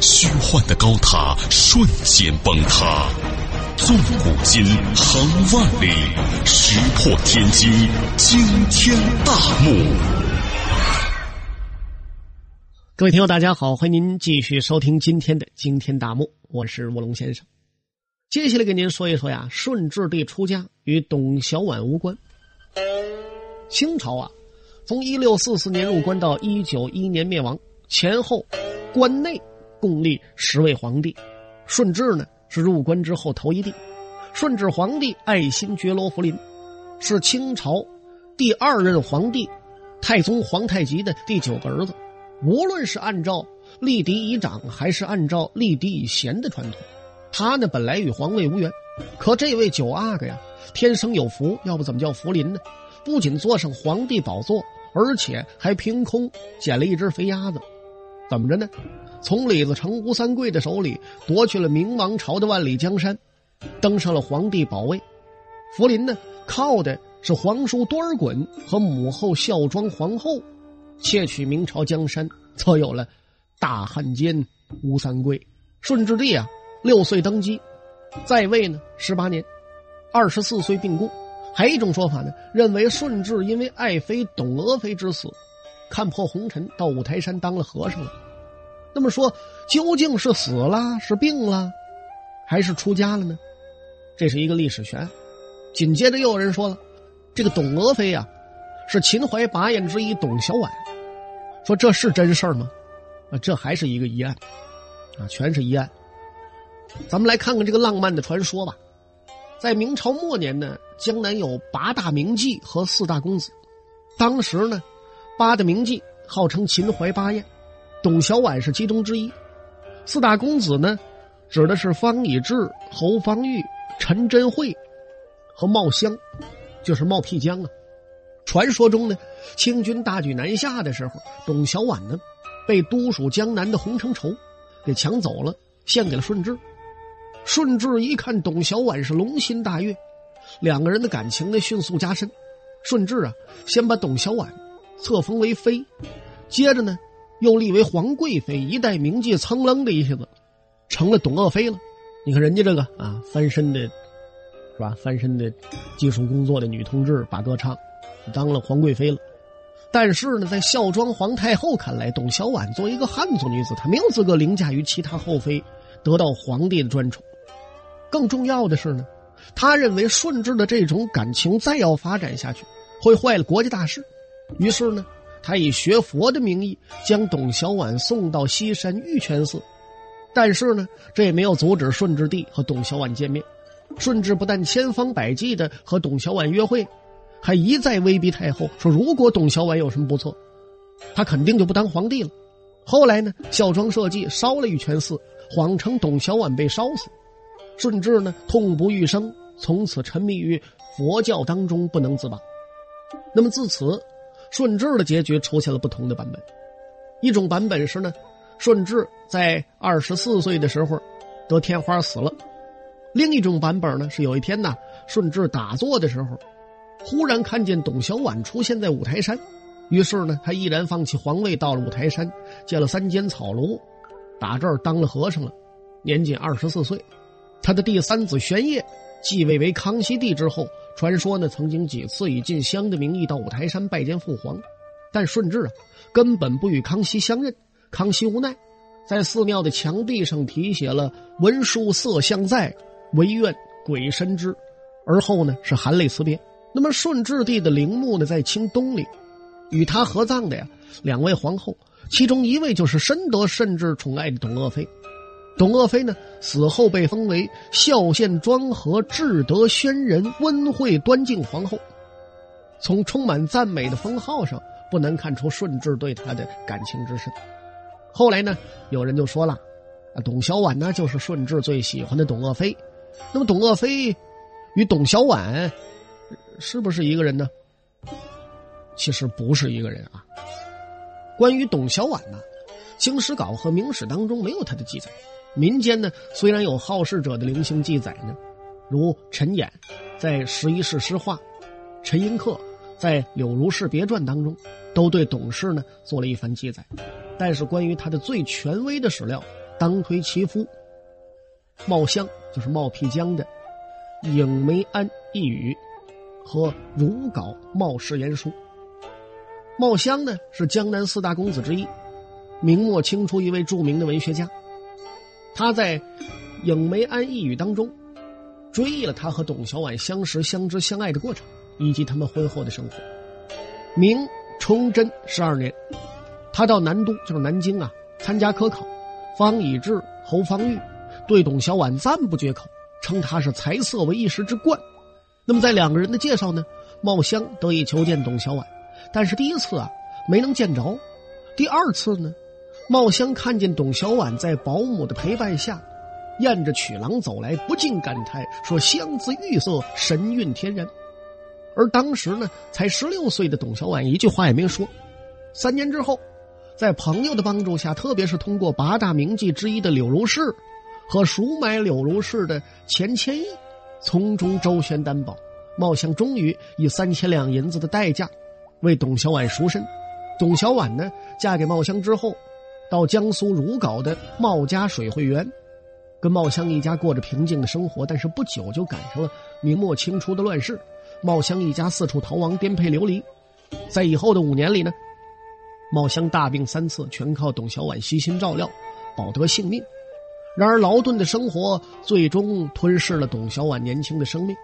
虚幻的高塔瞬间崩塌，纵古今，横万里，石破天惊，惊天大幕。各位听友，大家好，欢迎您继续收听今天的惊天大幕，我是卧龙先生。接下来给您说一说呀，顺治帝出家与董小宛无关。清朝啊，从一六四四年入关到一九一年灭亡前后，关内。共立十位皇帝，顺治呢是入关之后头一帝。顺治皇帝爱新觉罗福临，是清朝第二任皇帝太宗皇太极的第九个儿子。无论是按照立嫡以长，还是按照立嫡以贤的传统，他呢本来与皇位无缘。可这位九阿哥呀，天生有福，要不怎么叫福临呢？不仅坐上皇帝宝座，而且还凭空捡了一只肥鸭子。怎么着呢？从李自成、吴三桂的手里夺去了明王朝的万里江山，登上了皇帝宝位。福临呢，靠的是皇叔多尔衮和母后孝庄皇后，窃取明朝江山，才有了大汉奸吴三桂。顺治帝啊，六岁登基，在位呢十八年，二十四岁病故。还有一种说法呢，认为顺治因为爱妃董娥妃之死。看破红尘，到五台山当了和尚了。那么说，究竟是死了，是病了，还是出家了呢？这是一个历史悬案。紧接着又有人说了，这个董娥妃呀，是秦淮八艳之一董小宛。说这是真事儿吗？啊，这还是一个疑案，啊，全是疑案。咱们来看看这个浪漫的传说吧。在明朝末年呢，江南有八大名妓和四大公子，当时呢。八大名妓号称秦淮八艳，董小宛是其中之一。四大公子呢，指的是方以智、侯方域、陈真慧和茂香，就是茂辟疆啊。传说中呢，清军大举南下的时候，董小宛呢被都属江南的洪承畴给抢走了，献给了顺治。顺治一看董小宛是龙心大悦，两个人的感情呢迅速加深。顺治啊，先把董小宛。册封为妃，接着呢，又立为皇贵妃，一代名妓，噌楞的一下子，成了董鄂妃了。你看人家这个啊，翻身的，是吧？翻身的技术工作的女同志把歌唱，当了皇贵妃了。但是呢，在孝庄皇太后看来，董小宛作为一个汉族女子，她没有资格凌驾于其他后妃，得到皇帝的专宠。更重要的是呢，他认为顺治的这种感情再要发展下去，会坏了国家大事。于是呢，他以学佛的名义将董小宛送到西山玉泉寺，但是呢，这也没有阻止顺治帝和董小宛见面。顺治不但千方百计的和董小宛约会，还一再威逼太后说，如果董小宛有什么不测，他肯定就不当皇帝了。后来呢，孝庄设计烧了玉泉寺，谎称董小宛被烧死。顺治呢，痛不欲生，从此沉迷于佛教当中不能自拔。那么自此。顺治的结局出现了不同的版本，一种版本是呢，顺治在二十四岁的时候得天花死了；另一种版本呢是有一天呢，顺治打坐的时候，忽然看见董小宛出现在五台山，于是呢，他毅然放弃皇位，到了五台山，建了三间草庐，打这儿当了和尚了，年仅二十四岁。他的第三子玄烨继位为康熙帝之后。传说呢，曾经几次以进香的名义到五台山拜见父皇，但顺治啊根本不与康熙相认。康熙无奈，在寺庙的墙壁上题写了“文殊色相在，唯愿鬼神知”，而后呢是含泪辞别。那么顺治帝的陵墓呢在清东陵，与他合葬的呀两位皇后，其中一位就是深得顺治宠爱的董鄂妃。董鄂妃呢死后被封为孝献庄和至德宣仁温惠端敬皇后，从充满赞美的封号上不难看出顺治对她的感情之深。后来呢，有人就说了，啊，董小宛呢就是顺治最喜欢的董鄂妃，那么董鄂妃与董小宛是不是一个人呢？其实不是一个人啊。关于董小宛呢，《清史稿》和《明史》当中没有他的记载。民间呢，虽然有好事者的零星记载呢，如陈演在《十一世诗话》，陈寅恪在《柳如是别传》当中，都对董氏呢做了一番记载。但是关于他的最权威的史料，当推其夫茂香，就是茂辟疆的《影梅庵一语》和《如稿茂氏言书》。茂香呢是江南四大公子之一，明末清初一位著名的文学家。他在《影梅庵一语》当中追忆了他和董小宛相识、相知、相爱的过程，以及他们婚后的生活。明崇祯十二年，他到南都，就是南京啊，参加科考。方以智、侯方域对董小宛赞不绝口，称他是才色为一时之冠。那么在两个人的介绍呢，茂香得以求见董小宛。但是第一次啊没能见着，第二次呢，茂香看见董小宛在保姆的陪伴下，沿着曲廊走来，不禁感叹说：“香姿玉色，神韵天然。”而当时呢，才十六岁的董小宛一句话也没说。三年之后，在朋友的帮助下，特别是通过八大名妓之一的柳如是和赎买柳如是的钱谦益，从中周旋担保，茂香终于以三千两银子的代价。为董小宛赎身，董小宛呢，嫁给茂香之后，到江苏如皋的茂家水会园，跟茂香一家过着平静的生活。但是不久就赶上了明末清初的乱世，茂香一家四处逃亡，颠沛流离。在以后的五年里呢，茂香大病三次，全靠董小宛悉心照料，保得性命。然而劳顿的生活最终吞噬了董小宛年轻的生命。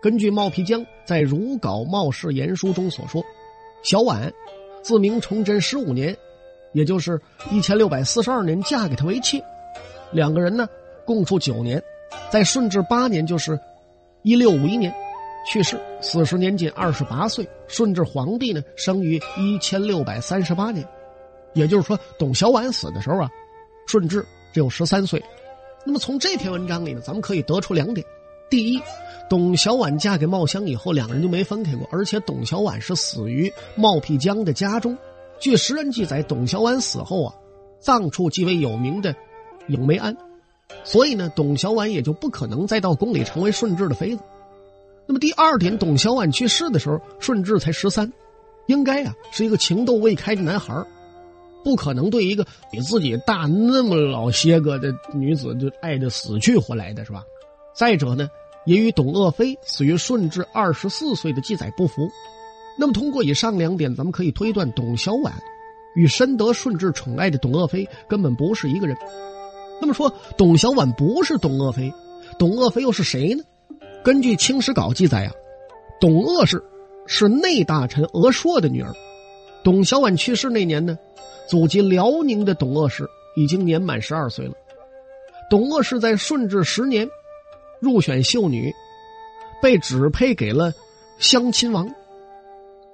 根据茂皮江在《如皋茂氏言书》中所说。小婉，自明崇祯十五年，也就是一千六百四十二年，嫁给他为妾。两个人呢，共处九年，在顺治八年，就是一六五一年，去世，死时年仅二十八岁。顺治皇帝呢，生于一千六百三十八年，也就是说，董小宛死的时候啊，顺治只有十三岁。那么从这篇文章里呢，咱们可以得出两点：第一。董小宛嫁给茂香以后，两个人就没分开过。而且董小宛是死于茂辟疆的家中。据时人记载，董小宛死后啊，葬处极为有名的永梅庵，所以呢，董小宛也就不可能再到宫里成为顺治的妃子。那么第二点，董小宛去世的时候，顺治才十三，应该啊是一个情窦未开的男孩不可能对一个比自己大那么老些个的女子就爱的死去活来的是吧？再者呢？也与董鄂妃死于顺治二十四岁的记载不符。那么，通过以上两点，咱们可以推断，董小宛与深得顺治宠爱的董鄂妃根本不是一个人。那么说，董小宛不是董鄂妃，董鄂妃又是谁呢？根据《清史稿》记载啊，董鄂氏是内大臣鄂硕的女儿。董小宛去世那年呢，祖籍辽宁的董鄂氏已经年满十二岁了。董鄂氏在顺治十年。入选秀女，被指配给了襄亲王。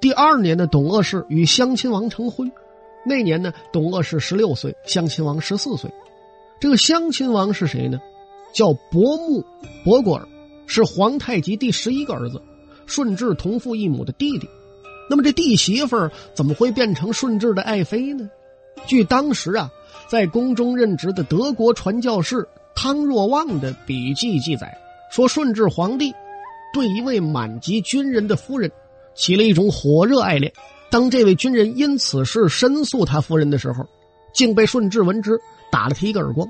第二年呢，董鄂氏与襄亲王成婚。那年呢，董鄂氏十六岁，襄亲王十四岁。这个襄亲王是谁呢？叫伯木伯果尔，是皇太极第十一个儿子，顺治同父异母的弟弟。那么这弟媳妇怎么会变成顺治的爱妃呢？据当时啊，在宫中任职的德国传教士。汤若望的笔记记载说，顺治皇帝对一位满级军人的夫人起了一种火热爱恋。当这位军人因此事申诉他夫人的时候，竟被顺治闻之，打了他一个耳光。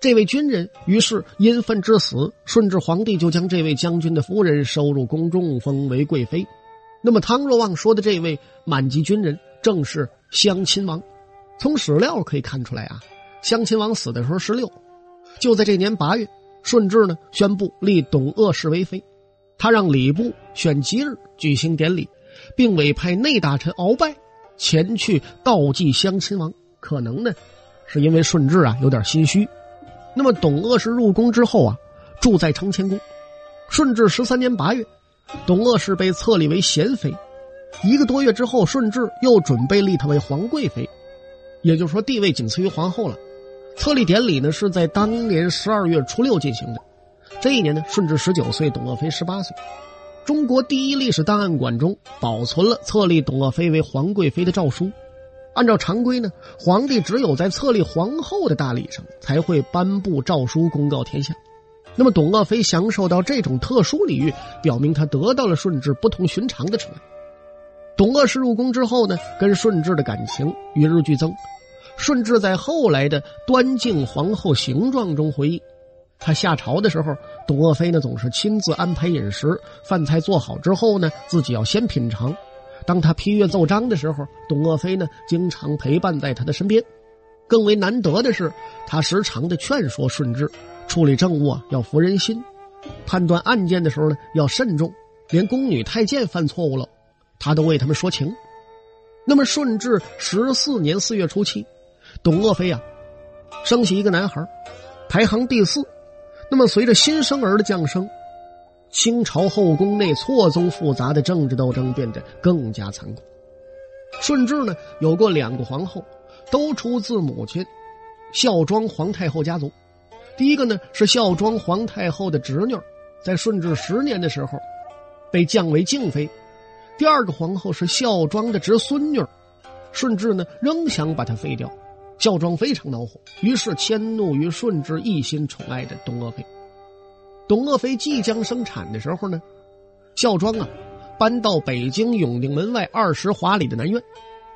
这位军人于是因愤致死。顺治皇帝就将这位将军的夫人收入宫中，封为贵妃。那么，汤若望说的这位满级军人正是襄亲王。从史料可以看出来啊，襄亲王死的时候十六。就在这年八月，顺治呢宣布立董鄂氏为妃，他让礼部选吉日举行典礼，并委派内大臣鳌拜前去悼祭襄亲王。可能呢，是因为顺治啊有点心虚。那么董鄂氏入宫之后啊，住在承乾宫。顺治十三年八月，董鄂氏被册立为贤妃。一个多月之后，顺治又准备立她为皇贵妃，也就是说地位仅次于皇后了。册立典礼呢是在当年十二月初六进行的，这一年呢，顺治十九岁，董鄂妃十八岁。中国第一历史档案馆中保存了册立董鄂妃为皇贵妃的诏书。按照常规呢，皇帝只有在册立皇后的大礼上才会颁布诏书公告天下。那么，董鄂妃享受到这种特殊礼遇，表明她得到了顺治不同寻常的宠爱。董鄂氏入宫之后呢，跟顺治的感情与日俱增。顺治在后来的端敬皇后形状中回忆，他下朝的时候，董鄂妃呢总是亲自安排饮食，饭菜做好之后呢，自己要先品尝。当他批阅奏章的时候，董鄂妃呢经常陪伴在他的身边。更为难得的是，他时常的劝说顺治。处理政务啊，要服人心；判断案件的时候呢，要慎重。连宫女太监犯错误了，他都为他们说情。那么顺治十四年四月初七，董鄂妃啊，生下一个男孩，排行第四。那么随着新生儿的降生，清朝后宫内错综复杂的政治斗争变得更加残酷。顺治呢，有过两个皇后，都出自母亲孝庄皇太后家族。第一个呢是孝庄皇太后的侄女，在顺治十年的时候，被降为静妃。第二个皇后是孝庄的侄孙女，顺治呢仍想把她废掉，孝庄非常恼火，于是迁怒于顺治一心宠爱的董鄂妃。董鄂妃即将生产的时候呢，孝庄啊搬到北京永定门外二十华里的南苑，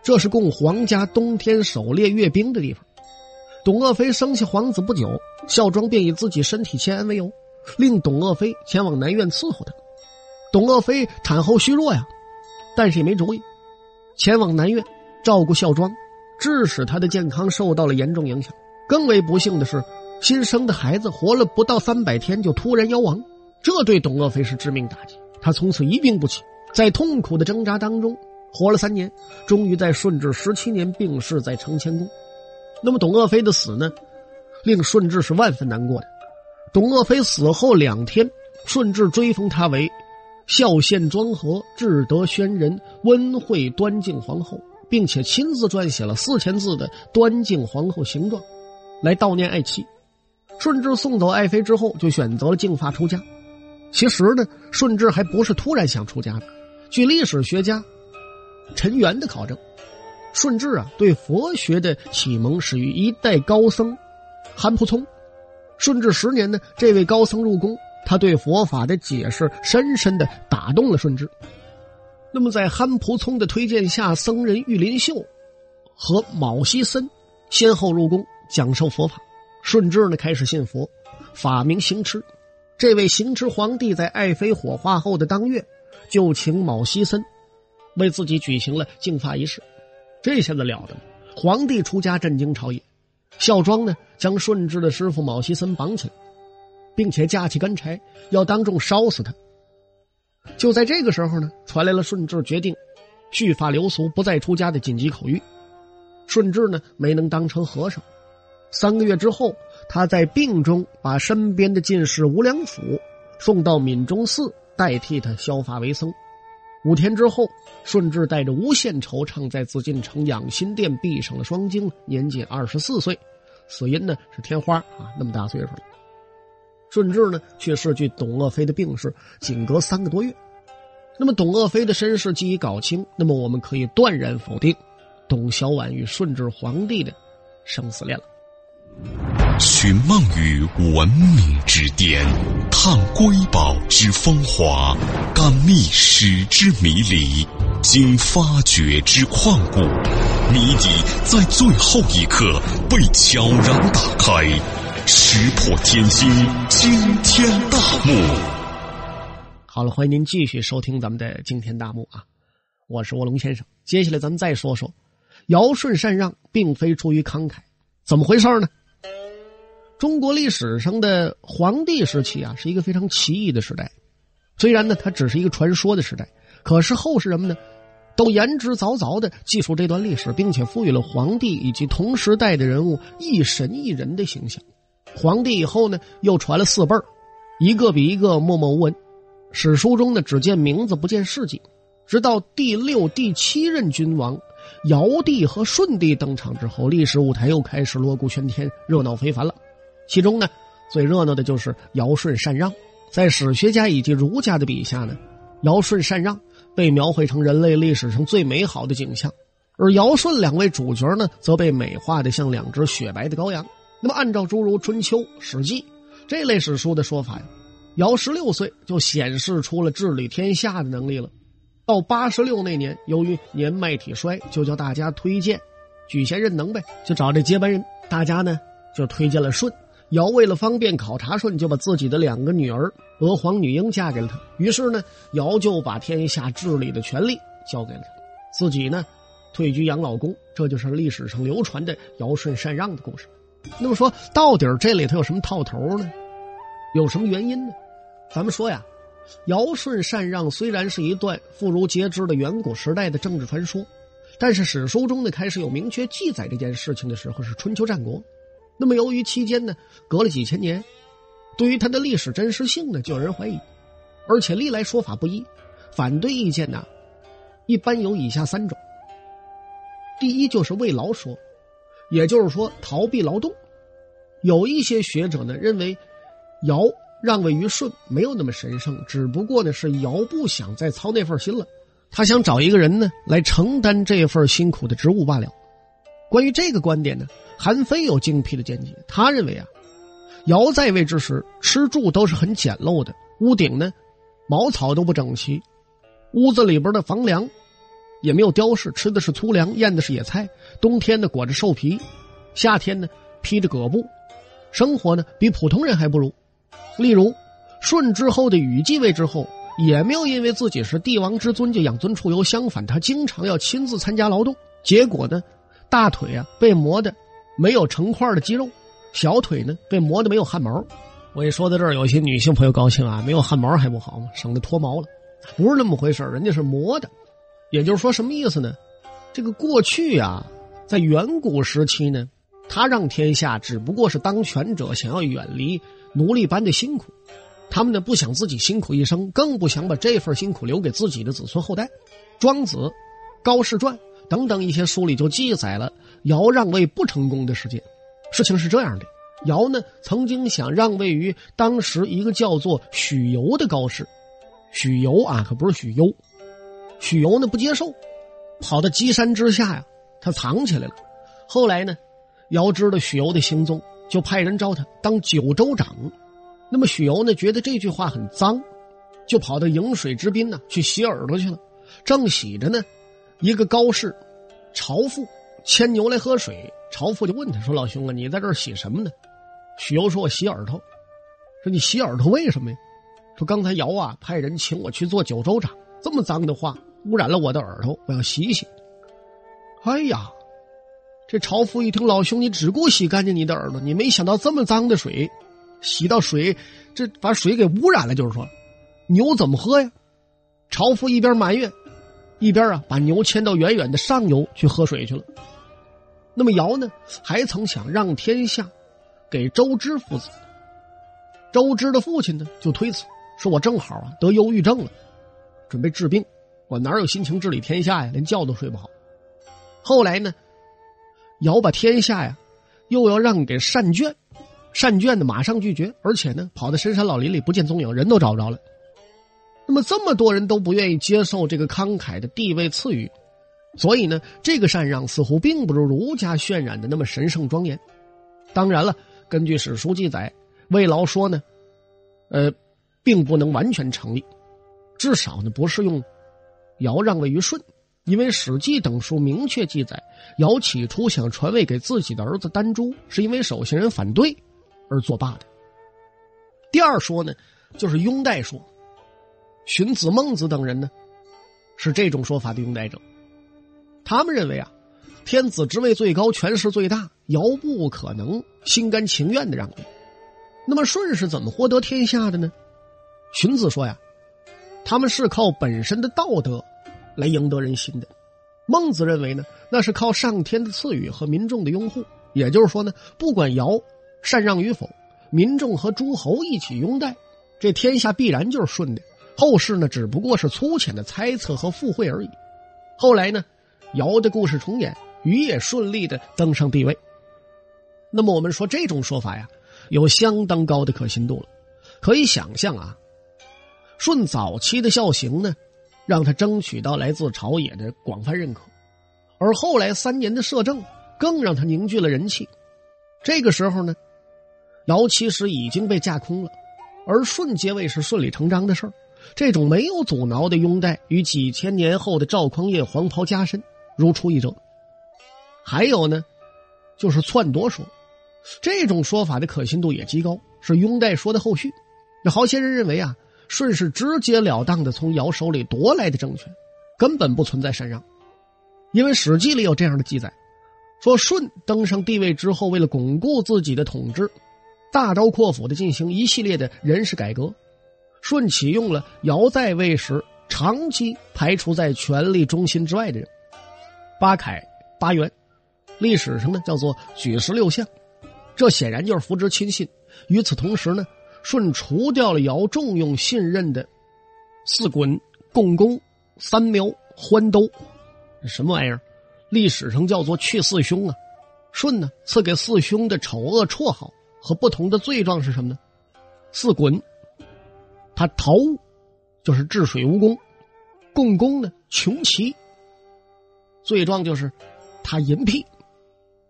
这是供皇家冬天狩猎阅兵的地方。董鄂妃生下皇子不久，孝庄便以自己身体欠安为由，令董鄂妃前往南苑伺候他。董鄂妃产后虚弱呀，但是也没主意，前往南苑照顾孝庄，致使她的健康受到了严重影响。更为不幸的是，新生的孩子活了不到三百天就突然夭亡，这对董鄂妃是致命打击。她从此一病不起，在痛苦的挣扎当中活了三年，终于在顺治十七年病逝在承乾宫。那么董鄂妃的死呢，令顺治是万分难过的。董鄂妃死后两天，顺治追封她为孝献庄和至德宣仁温惠端敬皇后，并且亲自撰写了四千字的《端敬皇后行状》，来悼念爱妻。顺治送走爱妃之后，就选择了净发出家。其实呢，顺治还不是突然想出家的。据历史学家陈元的考证。顺治啊，对佛学的启蒙始于一代高僧韩普聪。顺治十年呢，这位高僧入宫，他对佛法的解释深深的打动了顺治。那么，在憨蒲聪的推荐下，僧人玉林秀和卯西森先后入宫讲授佛法。顺治呢，开始信佛，法名行痴。这位行痴皇帝在爱妃火化后的当月，就请卯西森为自己举行了净发仪式。这下子了得！皇帝出家震惊朝野，孝庄呢将顺治的师傅卯西森绑起来，并且架起干柴要当众烧死他。就在这个时候呢，传来了顺治决定续发流俗、不再出家的紧急口谕。顺治呢没能当成和尚，三个月之后，他在病中把身边的进士吴良辅送到闽中寺代替他削发为僧。五天之后，顺治带着无限惆怅，在紫禁城养心殿闭上了双睛，年仅二十四岁，死因呢是天花啊，那么大岁数了。顺治呢去世，距董鄂妃的病逝仅隔三个多月。那么董鄂妃的身世既已搞清，那么我们可以断然否定董小宛与顺治皇帝的生死恋了。寻梦于文明之巅，探瑰宝之风华，感历史之迷离，经发掘之旷古，谜底在最后一刻被悄然打开，石破天惊，惊天大幕。好了，欢迎您继续收听咱们的惊天大幕啊！我是卧龙先生。接下来咱们再说说，尧舜禅让并非出于慷慨，怎么回事呢？中国历史上的皇帝时期啊，是一个非常奇异的时代。虽然呢，它只是一个传说的时代，可是后世人们呢，都言之凿凿的记述这段历史，并且赋予了皇帝以及同时代的人物一神一人的形象。皇帝以后呢，又传了四辈儿，一个比一个默默无闻。史书中呢，只见名字不见事迹。直到第六、第七任君王尧帝和舜帝登场之后，历史舞台又开始锣鼓喧天，热闹非凡了。其中呢，最热闹的就是尧舜禅让。在史学家以及儒家的笔下呢，尧舜禅让被描绘成人类历史上最美好的景象，而尧舜两位主角呢，则被美化的像两只雪白的羔羊。那么，按照诸如《春秋》《史记》这类史书的说法呀，尧十六岁就显示出了治理天下的能力了。到八十六那年，由于年迈体衰，就叫大家推荐举贤任能呗，就找这接班人。大家呢就推荐了舜。尧为了方便考察舜，就把自己的两个女儿娥皇、女英嫁给了他。于是呢，尧就把天下治理的权利交给了他，自己呢退居养老宫。这就是历史上流传的尧舜禅让的故事。那么说，到底这里头有什么套头呢？有什么原因呢？咱们说呀，尧舜禅让虽然是一段妇孺皆知的远古时代的政治传说，但是史书中呢开始有明确记载这件事情的时候是春秋战国。那么由于期间呢隔了几千年，对于它的历史真实性呢就有人怀疑，而且历来说法不一，反对意见呢一般有以下三种。第一就是为劳说。也就是说，逃避劳动。有一些学者呢认为，尧让位于舜没有那么神圣，只不过呢是尧不想再操那份心了，他想找一个人呢来承担这份辛苦的职务罢了。关于这个观点呢，韩非有精辟的见解。他认为啊，尧在位之时吃住都是很简陋的，屋顶呢茅草都不整齐，屋子里边的房梁。也没有雕饰，吃的是粗粮，咽的是野菜。冬天呢裹着兽皮，夏天呢披着葛布，生活呢比普通人还不如。例如，舜之后的禹继位之后，也没有因为自己是帝王之尊就养尊处优，相反，他经常要亲自参加劳动。结果呢，大腿啊被磨的没有成块的肌肉，小腿呢被磨的没有汗毛。我一说到这儿，有些女性朋友高兴啊，没有汗毛还不好吗？省得脱毛了。不是那么回事人家是磨的。也就是说，什么意思呢？这个过去啊，在远古时期呢，他让天下只不过是当权者想要远离奴隶般的辛苦，他们呢不想自己辛苦一生，更不想把这份辛苦留给自己的子孙后代。《庄子》《高士传》等等一些书里就记载了尧让位不成功的事件。事情是这样的：尧呢曾经想让位于当时一个叫做许由的高士，许由啊可不是许攸。许由呢不接受，跑到箕山之下呀，他藏起来了。后来呢，尧知道许由的行踪，就派人招他当九州长。那么许由呢觉得这句话很脏，就跑到颍水之滨呢去洗耳朵去了。正洗着呢，一个高士朝父牵牛来喝水。朝父就问他说：“老兄啊，你在这儿洗什么呢？”许由说：“我洗耳朵。”说：“你洗耳朵为什么呀？”说：“刚才尧啊派人请我去做九州长，这么脏的话。”污染了我的耳朵，我要洗洗。哎呀，这朝夫一听，老兄，你只顾洗干净你的耳朵，你没想到这么脏的水，洗到水，这把水给污染了。就是说，牛怎么喝呀？朝夫一边埋怨，一边啊把牛牵到远远的上游去喝水去了。那么尧呢，还曾想让天下给周之父子。周之的父亲呢，就推辞，说我正好啊得忧郁症了，准备治病。我哪有心情治理天下呀？连觉都睡不好。后来呢，尧把天下呀，又要让给善卷，善卷呢马上拒绝，而且呢跑到深山老林里不见踪影，人都找不着了。那么这么多人都不愿意接受这个慷慨的地位赐予，所以呢，这个禅让似乎并不如儒家渲染的那么神圣庄严。当然了，根据史书记载，魏劳说呢，呃，并不能完全成立，至少呢不是用。尧让位于舜，因为《史记》等书明确记载，尧起初想传位给自己的儿子丹朱，是因为守信人反对而作罢的。第二说呢，就是拥戴说，荀子、孟子等人呢，是这种说法的拥戴者。他们认为啊，天子职位最高，权势最大，尧不可能心甘情愿的让位。那么舜是怎么获得天下的呢？荀子说呀，他们是靠本身的道德。来赢得人心的，孟子认为呢，那是靠上天的赐予和民众的拥护。也就是说呢，不管尧禅让与否，民众和诸侯一起拥戴，这天下必然就是顺的。后世呢，只不过是粗浅的猜测和附会而已。后来呢，尧的故事重演，禹也顺利的登上帝位。那么我们说这种说法呀，有相当高的可信度了。可以想象啊，舜早期的孝行呢，让他争取到来自朝野的广泛认可，而后来三年的摄政更让他凝聚了人气。这个时候呢，尧其实已经被架空了，而顺接位是顺理成章的事儿。这种没有阻挠的拥戴与几千年后的赵匡胤黄袍加身如出一辙。还有呢，就是篡夺说，这种说法的可信度也极高，是拥戴说的后续。那好些人认为啊，舜是直截了当的从尧手里夺来的政权，根本不存在禅让，因为《史记》里有这样的记载。说舜登上帝位之后，为了巩固自己的统治，大刀阔斧的进行一系列的人事改革。舜启用了尧在位时长期排除在权力中心之外的人，八凯、八元，历史上呢叫做举十六相，这显然就是扶植亲信。与此同时呢，舜除掉了尧重用信任的四衮、共工、三苗、欢兜，什么玩意儿？历史上叫做去四凶啊，舜呢赐给四凶的丑恶绰号和不同的罪状是什么呢？四衮，他逃，就是治水无功；共工呢穷奇，罪状就是他淫癖；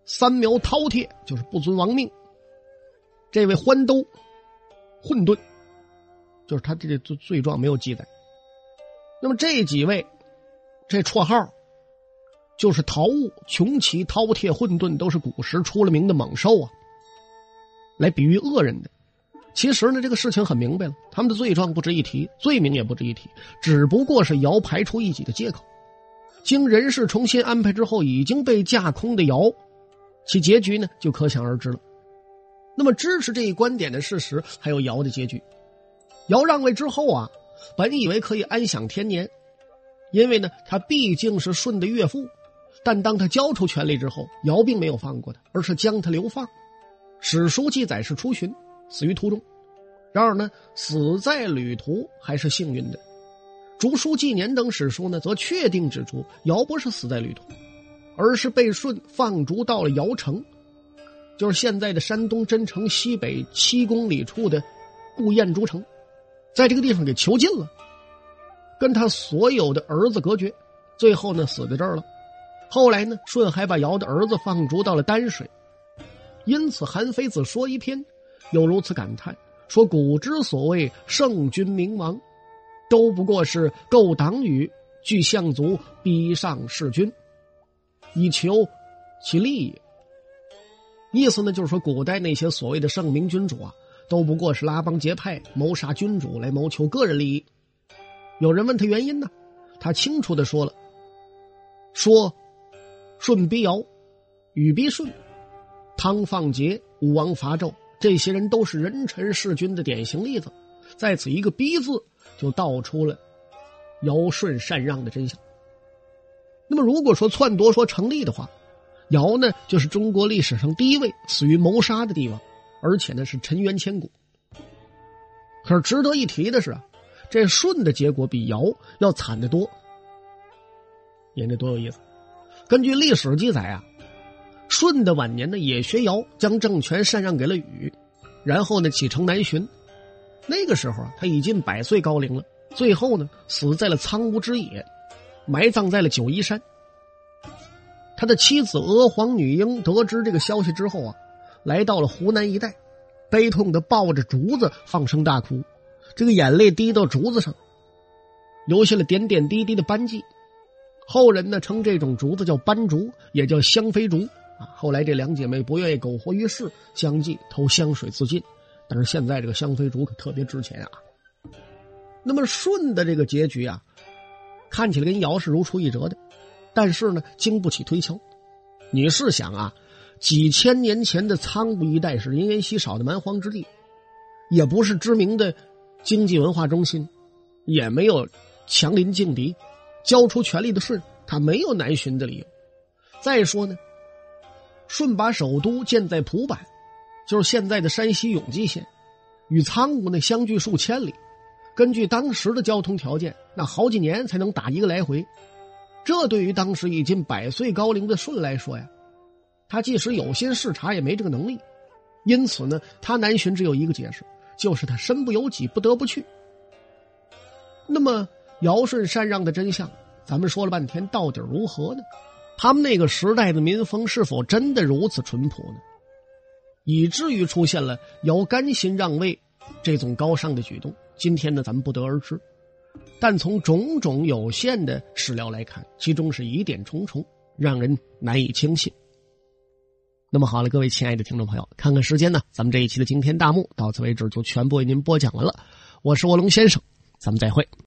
三苗饕餮就是不尊王命。这位欢兜，混沌，就是他这个罪罪状没有记载。那么这几位，这绰号。就是陶物、穷奇、饕餮、混沌，都是古时出了名的猛兽啊，来比喻恶人的。其实呢，这个事情很明白了，他们的罪状不值一提，罪名也不值一提，只不过是尧排除异己的借口。经人事重新安排之后，已经被架空的尧，其结局呢就可想而知了。那么支持这一观点的事实，还有尧的结局。尧让位之后啊，本以为可以安享天年，因为呢，他毕竟是舜的岳父。但当他交出权力之后，尧并没有放过他，而是将他流放。史书记载是出巡，死于途中。然而呢，死在旅途还是幸运的。《竹书纪年》等史书呢，则确定指出，尧不是死在旅途，而是被舜放逐到了尧城，就是现在的山东真城西北七公里处的顾堰竹城，在这个地方给囚禁了，跟他所有的儿子隔绝，最后呢，死在这儿了。后来呢，舜还把尧的儿子放逐到了丹水，因此韩非子说一篇，又如此感叹说：“古之所谓圣君明王，都不过是构党羽，聚相族，逼上弑君，以求其利也。”意思呢，就是说古代那些所谓的圣明君主啊，都不过是拉帮结派，谋杀君主来谋求个人利益。有人问他原因呢，他清楚的说了，说。舜逼尧，禹逼舜，汤放桀，武王伐纣，这些人都是人臣弑君的典型例子。在此一个“逼”字，就道出了尧舜禅让的真相。那么，如果说篡夺说成立的话，尧呢，就是中国历史上第一位死于谋杀的帝王，而且呢是沉冤千古。可是值得一提的是啊，这舜的结果比尧要惨得多。演这多有意思！根据历史记载啊，舜的晚年呢也学尧，将政权禅让给了禹，然后呢启程南巡。那个时候啊，他已近百岁高龄了，最后呢死在了苍梧之野，埋葬在了九嶷山。他的妻子娥皇女英得知这个消息之后啊，来到了湖南一带，悲痛的抱着竹子放声大哭，这个眼泪滴到竹子上，留下了点点滴滴的斑迹。后人呢称这种竹子叫斑竹，也叫香妃竹啊。后来这两姐妹不愿意苟活于世，相继投香水自尽。但是现在这个香妃竹可特别值钱啊。那么舜的这个结局啊，看起来跟尧是如出一辙的，但是呢经不起推敲。你试想啊，几千年前的苍梧一带是人烟稀少的蛮荒之地，也不是知名的经济文化中心，也没有强邻劲敌。交出权力的舜，他没有南巡的理由。再说呢，舜把首都建在蒲坂，就是现在的山西永济县，与苍梧呢相距数千里。根据当时的交通条件，那好几年才能打一个来回。这对于当时已经百岁高龄的舜来说呀，他即使有心视察，也没这个能力。因此呢，他南巡只有一个解释，就是他身不由己，不得不去。那么尧舜禅让的真相，咱们说了半天，到底如何呢？他们那个时代的民风是否真的如此淳朴呢？以至于出现了尧甘心让位这种高尚的举动？今天呢，咱们不得而知。但从种种有限的史料来看，其中是疑点重重，让人难以轻信。那么好了，各位亲爱的听众朋友，看看时间呢，咱们这一期的惊天大幕到此为止就全部为您播讲完了。我是卧龙先生，咱们再会。